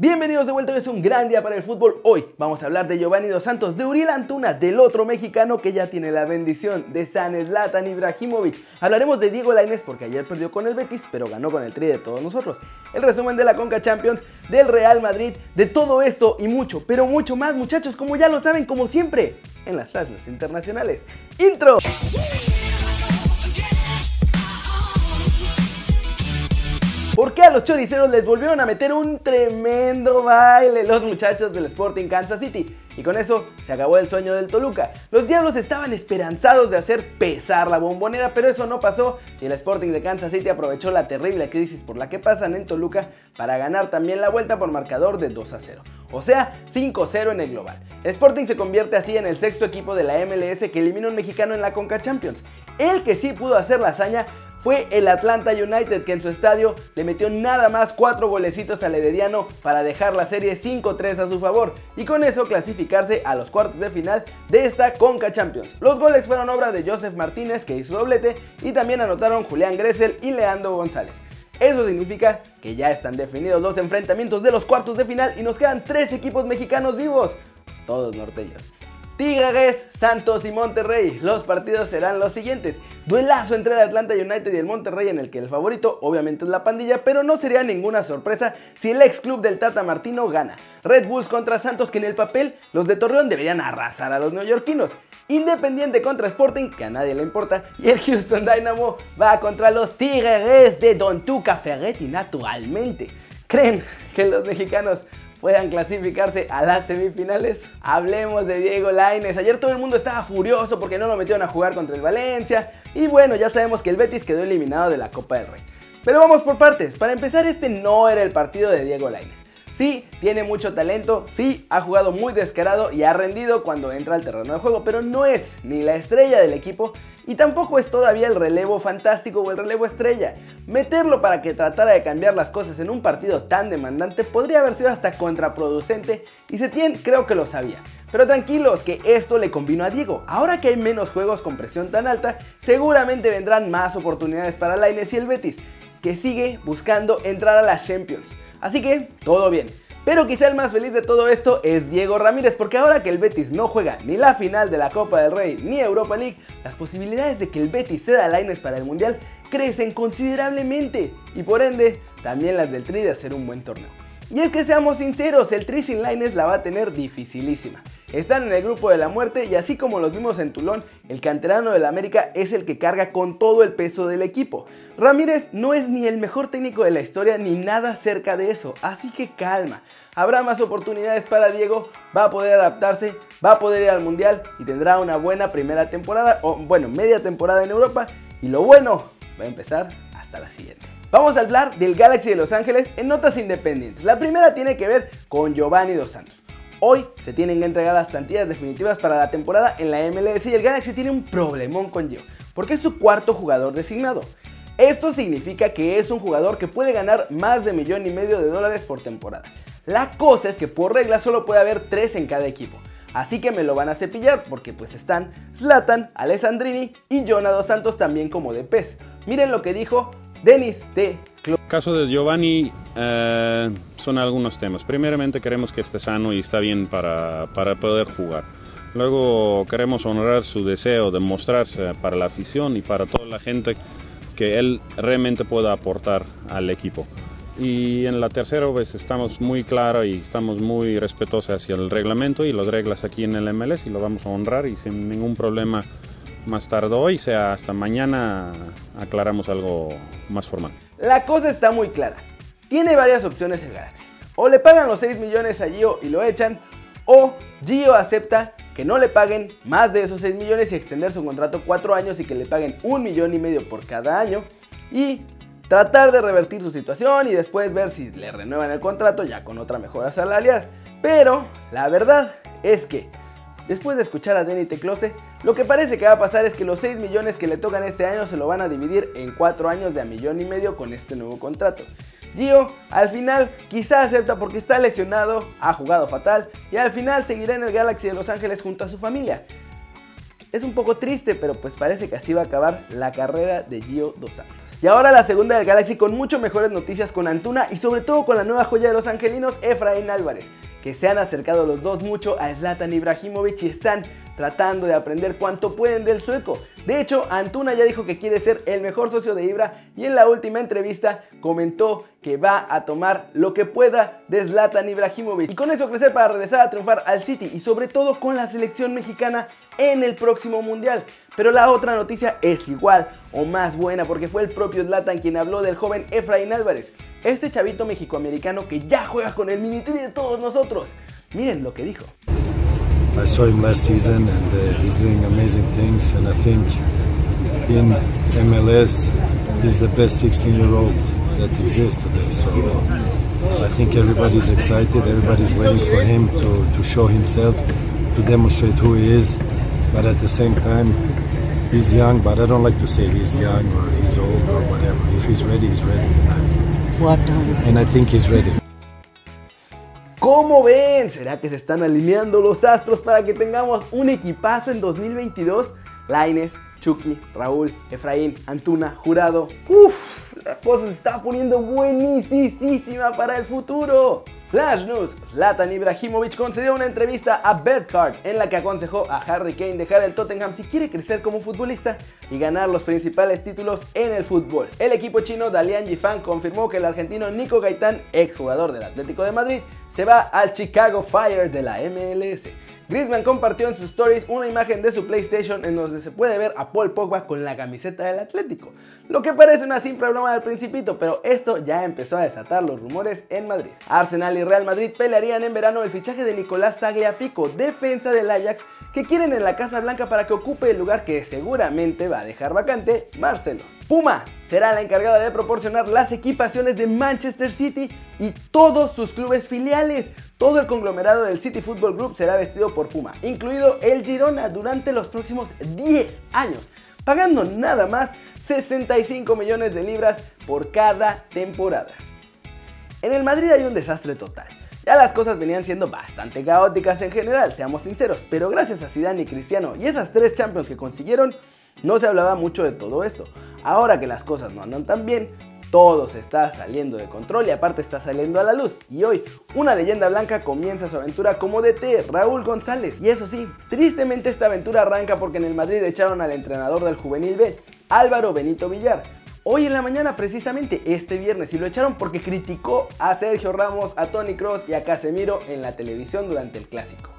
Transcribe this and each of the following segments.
Bienvenidos de vuelta, es un gran día para el fútbol. Hoy vamos a hablar de Giovanni Dos Santos, de Uriel Antuna, del otro mexicano que ya tiene la bendición de San Zlatan Ibrahimovic. Hablaremos de Diego Lainez porque ayer perdió con el Betis, pero ganó con el tri de todos nosotros. El resumen de la Conca Champions, del Real Madrid, de todo esto y mucho, pero mucho más, muchachos, como ya lo saben, como siempre, en las plasmas internacionales. ¡Intro! ¿Por qué a los choriceros les volvieron a meter un tremendo baile los muchachos del Sporting Kansas City? Y con eso se acabó el sueño del Toluca. Los Diablos estaban esperanzados de hacer pesar la bombonera, pero eso no pasó y el Sporting de Kansas City aprovechó la terrible crisis por la que pasan en Toluca para ganar también la vuelta por marcador de 2 a 0. O sea, 5-0 en el global. El Sporting se convierte así en el sexto equipo de la MLS que elimina a un mexicano en la Conca Champions. El que sí pudo hacer la hazaña fue el Atlanta United que en su estadio le metió nada más 4 golecitos al Herediano para dejar la serie 5-3 a su favor y con eso clasificarse a los cuartos de final de esta Conca Champions. Los goles fueron obra de Joseph Martínez que hizo doblete y también anotaron Julián Gressel y Leandro González. Eso significa que ya están definidos los enfrentamientos de los cuartos de final y nos quedan 3 equipos mexicanos vivos, todos norteños. Tigres, Santos y Monterrey. Los partidos serán los siguientes. Duelazo entre el Atlanta United y el Monterrey en el que el favorito obviamente es la pandilla, pero no sería ninguna sorpresa si el ex club del Tata Martino gana. Red Bulls contra Santos que en el papel los de Torreón deberían arrasar a los neoyorquinos. Independiente contra Sporting, que a nadie le importa, y el Houston Dynamo va contra los Tigres de Don Tuca Ferretti naturalmente. ¿Creen que los mexicanos puedan clasificarse a las semifinales. Hablemos de Diego Laines. Ayer todo el mundo estaba furioso porque no lo metieron a jugar contra el Valencia. Y bueno, ya sabemos que el Betis quedó eliminado de la Copa del Rey. Pero vamos por partes. Para empezar, este no era el partido de Diego Laines. Sí, tiene mucho talento, sí, ha jugado muy descarado y ha rendido cuando entra al terreno de juego, pero no es ni la estrella del equipo y tampoco es todavía el relevo fantástico o el relevo estrella. Meterlo para que tratara de cambiar las cosas en un partido tan demandante podría haber sido hasta contraproducente y Setien creo que lo sabía. Pero tranquilos, que esto le convino a Diego. Ahora que hay menos juegos con presión tan alta, seguramente vendrán más oportunidades para Laines y el Betis, que sigue buscando entrar a las Champions. Así que, todo bien. Pero quizá el más feliz de todo esto es Diego Ramírez, porque ahora que el Betis no juega ni la final de la Copa del Rey ni Europa League, las posibilidades de que el Betis ceda a para el Mundial crecen considerablemente y por ende también las del Tri de hacer un buen torneo. Y es que seamos sinceros, el Tri sin Laines la va a tener dificilísima. Están en el grupo de la muerte y así como los vimos en Tulón, el canterano del América es el que carga con todo el peso del equipo. Ramírez no es ni el mejor técnico de la historia ni nada cerca de eso, así que calma. Habrá más oportunidades para Diego, va a poder adaptarse, va a poder ir al Mundial y tendrá una buena primera temporada, o bueno, media temporada en Europa. Y lo bueno va a empezar hasta la siguiente. Vamos a hablar del Galaxy de Los Ángeles en notas independientes. La primera tiene que ver con Giovanni Dos Santos. Hoy se tienen las plantillas definitivas para la temporada en la MLS y el Galaxy tiene un problemón con Gio, porque es su cuarto jugador designado. Esto significa que es un jugador que puede ganar más de millón y medio de dólares por temporada. La cosa es que por regla solo puede haber tres en cada equipo. Así que me lo van a cepillar porque pues están Zlatan, Alessandrini y Jonado Santos también como de pez. Miren lo que dijo Denis de el caso de Giovanni eh, son algunos temas. Primeramente queremos que esté sano y está bien para, para, poder jugar. Luego queremos honrar su deseo de mostrarse para la afición y para toda la gente que él realmente pueda aportar al equipo. Y en la tercera vez estamos muy claros y estamos muy respetuosos hacia el reglamento y las reglas aquí en el MLS y lo vamos a honrar y sin ningún problema más tarde hoy, sea hasta mañana aclaramos algo más formal. La cosa está muy clara. Tiene varias opciones el Galaxy. O le pagan los 6 millones a Gio y lo echan, o Gio acepta que no le paguen más de esos 6 millones y extender su contrato 4 años y que le paguen un millón y medio por cada año y tratar de revertir su situación y después ver si le renuevan el contrato ya con otra mejora salarial. Pero la verdad es que Después de escuchar a Denny Teclose, lo que parece que va a pasar es que los 6 millones que le tocan este año se lo van a dividir en 4 años de a millón y medio con este nuevo contrato. Gio al final quizá acepta porque está lesionado, ha jugado fatal y al final seguirá en el Galaxy de Los Ángeles junto a su familia. Es un poco triste, pero pues parece que así va a acabar la carrera de Gio Dos. Y ahora la segunda del Galaxy con mucho mejores noticias con Antuna y sobre todo con la nueva joya de los angelinos, Efraín Álvarez, que se han acercado los dos mucho a Zlatan Ibrahimovic y están tratando de aprender cuanto pueden del sueco. De hecho, Antuna ya dijo que quiere ser el mejor socio de Ibra y en la última entrevista comentó que va a tomar lo que pueda de Zlatan Ibrahimovic y con eso crecer para regresar a triunfar al City y sobre todo con la selección mexicana en el próximo mundial. Pero la otra noticia es igual o más buena porque fue el propio Zlatan quien habló del joven Efraín Álvarez, este chavito mexicoamericano que ya juega con el Minitri de todos nosotros. Miren lo que dijo. I saw him last season and uh, he's doing amazing things. And I think in MLS, he's the best 16 year old that exists today. So I think everybody's excited, everybody's waiting for him to, to show himself, to demonstrate who he is. But at the same time, he's young, but I don't like to say he's young or he's old or whatever. If he's ready, he's ready. And I think he's ready. ¿Cómo ven? ¿Será que se están alineando los astros para que tengamos un equipazo en 2022? Laines, Chucky, Raúl, Efraín, Antuna, Jurado. Uf, la cosa se está poniendo buenísima para el futuro. Flash News, Zlatan Ibrahimovic concedió una entrevista a Bert Card en la que aconsejó a Harry Kane dejar el Tottenham si quiere crecer como futbolista y ganar los principales títulos en el fútbol. El equipo chino Dalian Yifan confirmó que el argentino Nico Gaitán, exjugador del Atlético de Madrid, se va al Chicago Fire de la MLS. Griezmann compartió en sus stories una imagen de su PlayStation en donde se puede ver a Paul Pogba con la camiseta del Atlético, lo que parece una simple broma del principito, pero esto ya empezó a desatar los rumores en Madrid. Arsenal y Real Madrid pelearían en verano el fichaje de Nicolás Tagliafico, defensa del Ajax, que quieren en la Casa Blanca para que ocupe el lugar que seguramente va a dejar vacante Marcelo. Puma será la encargada de proporcionar las equipaciones de Manchester City y todos sus clubes filiales. Todo el conglomerado del City Football Group será vestido por Puma, incluido el Girona durante los próximos 10 años, pagando nada más 65 millones de libras por cada temporada. En el Madrid hay un desastre total. Ya las cosas venían siendo bastante caóticas en general, seamos sinceros, pero gracias a Zidane y Cristiano y esas tres Champions que consiguieron, no se hablaba mucho de todo esto. Ahora que las cosas no andan tan bien, todo se está saliendo de control y aparte está saliendo a la luz. Y hoy, una leyenda blanca comienza su aventura como DT, Raúl González. Y eso sí, tristemente esta aventura arranca porque en el Madrid echaron al entrenador del juvenil B, Álvaro Benito Villar. Hoy en la mañana, precisamente este viernes, y lo echaron porque criticó a Sergio Ramos, a Tony Cross y a Casemiro en la televisión durante el clásico.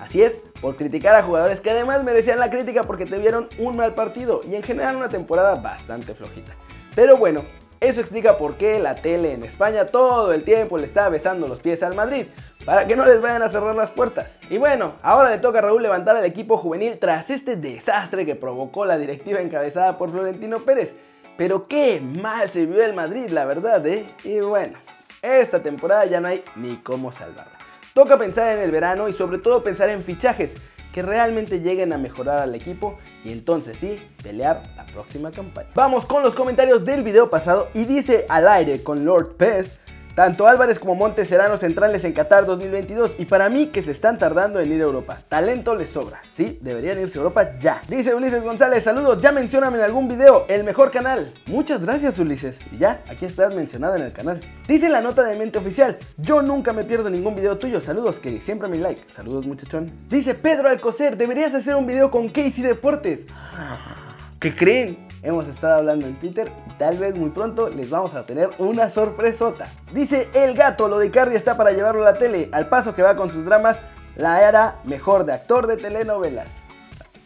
Así es, por criticar a jugadores que además merecían la crítica porque tuvieron un mal partido y en general una temporada bastante flojita. Pero bueno, eso explica por qué la tele en España todo el tiempo le está besando los pies al Madrid, para que no les vayan a cerrar las puertas. Y bueno, ahora le toca a Raúl levantar al equipo juvenil tras este desastre que provocó la directiva encabezada por Florentino Pérez. Pero qué mal se vio el Madrid, la verdad, ¿eh? Y bueno, esta temporada ya no hay ni cómo salvarla. Toca pensar en el verano y sobre todo pensar en fichajes que realmente lleguen a mejorar al equipo y entonces sí, pelear la próxima campaña. Vamos con los comentarios del video pasado y dice al aire con Lord Pez tanto Álvarez como Montes serán los centrales en Qatar 2022 y para mí que se están tardando en ir a Europa. Talento les sobra, ¿sí? Deberían irse a Europa ya. Dice Ulises González, saludos, ya mencioname en algún video, el mejor canal. Muchas gracias Ulises. Ya, aquí estás mencionada en el canal. Dice la nota de mente oficial, yo nunca me pierdo ningún video tuyo, saludos que siempre mi like. Saludos muchachón. Dice Pedro Alcocer, deberías hacer un video con Casey Deportes. ¿Qué creen? Hemos estado hablando en Twitter y tal vez muy pronto les vamos a tener una sorpresota. Dice el gato, lo de Cardi está para llevarlo a la tele, al paso que va con sus dramas, la era mejor de actor de telenovelas.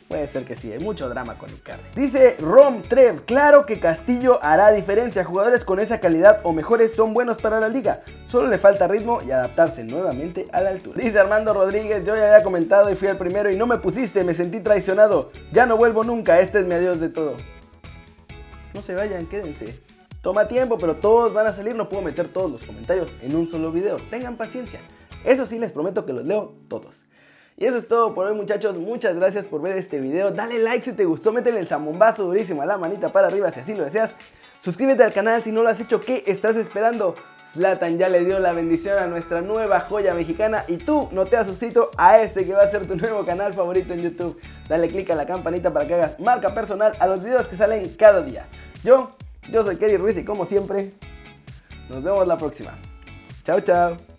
Puede ser que sí, hay mucho drama con Icardi. Dice Rom Trev, claro que Castillo hará diferencia. Jugadores con esa calidad o mejores son buenos para la liga. Solo le falta ritmo y adaptarse nuevamente a la altura. Dice Armando Rodríguez, yo ya había comentado y fui el primero y no me pusiste, me sentí traicionado. Ya no vuelvo nunca, este es mi adiós de todo. No se vayan, quédense. Toma tiempo, pero todos van a salir. No puedo meter todos los comentarios en un solo video. Tengan paciencia. Eso sí, les prometo que los leo todos. Y eso es todo por hoy muchachos, muchas gracias por ver este video, dale like si te gustó, métele el zambombazo durísimo a la manita para arriba si así lo deseas, suscríbete al canal si no lo has hecho, ¿qué estás esperando? Zlatan ya le dio la bendición a nuestra nueva joya mexicana y tú no te has suscrito a este que va a ser tu nuevo canal favorito en YouTube. Dale click a la campanita para que hagas marca personal a los videos que salen cada día. Yo Yo soy Kerry Ruiz y como siempre, nos vemos la próxima. Chao, chao.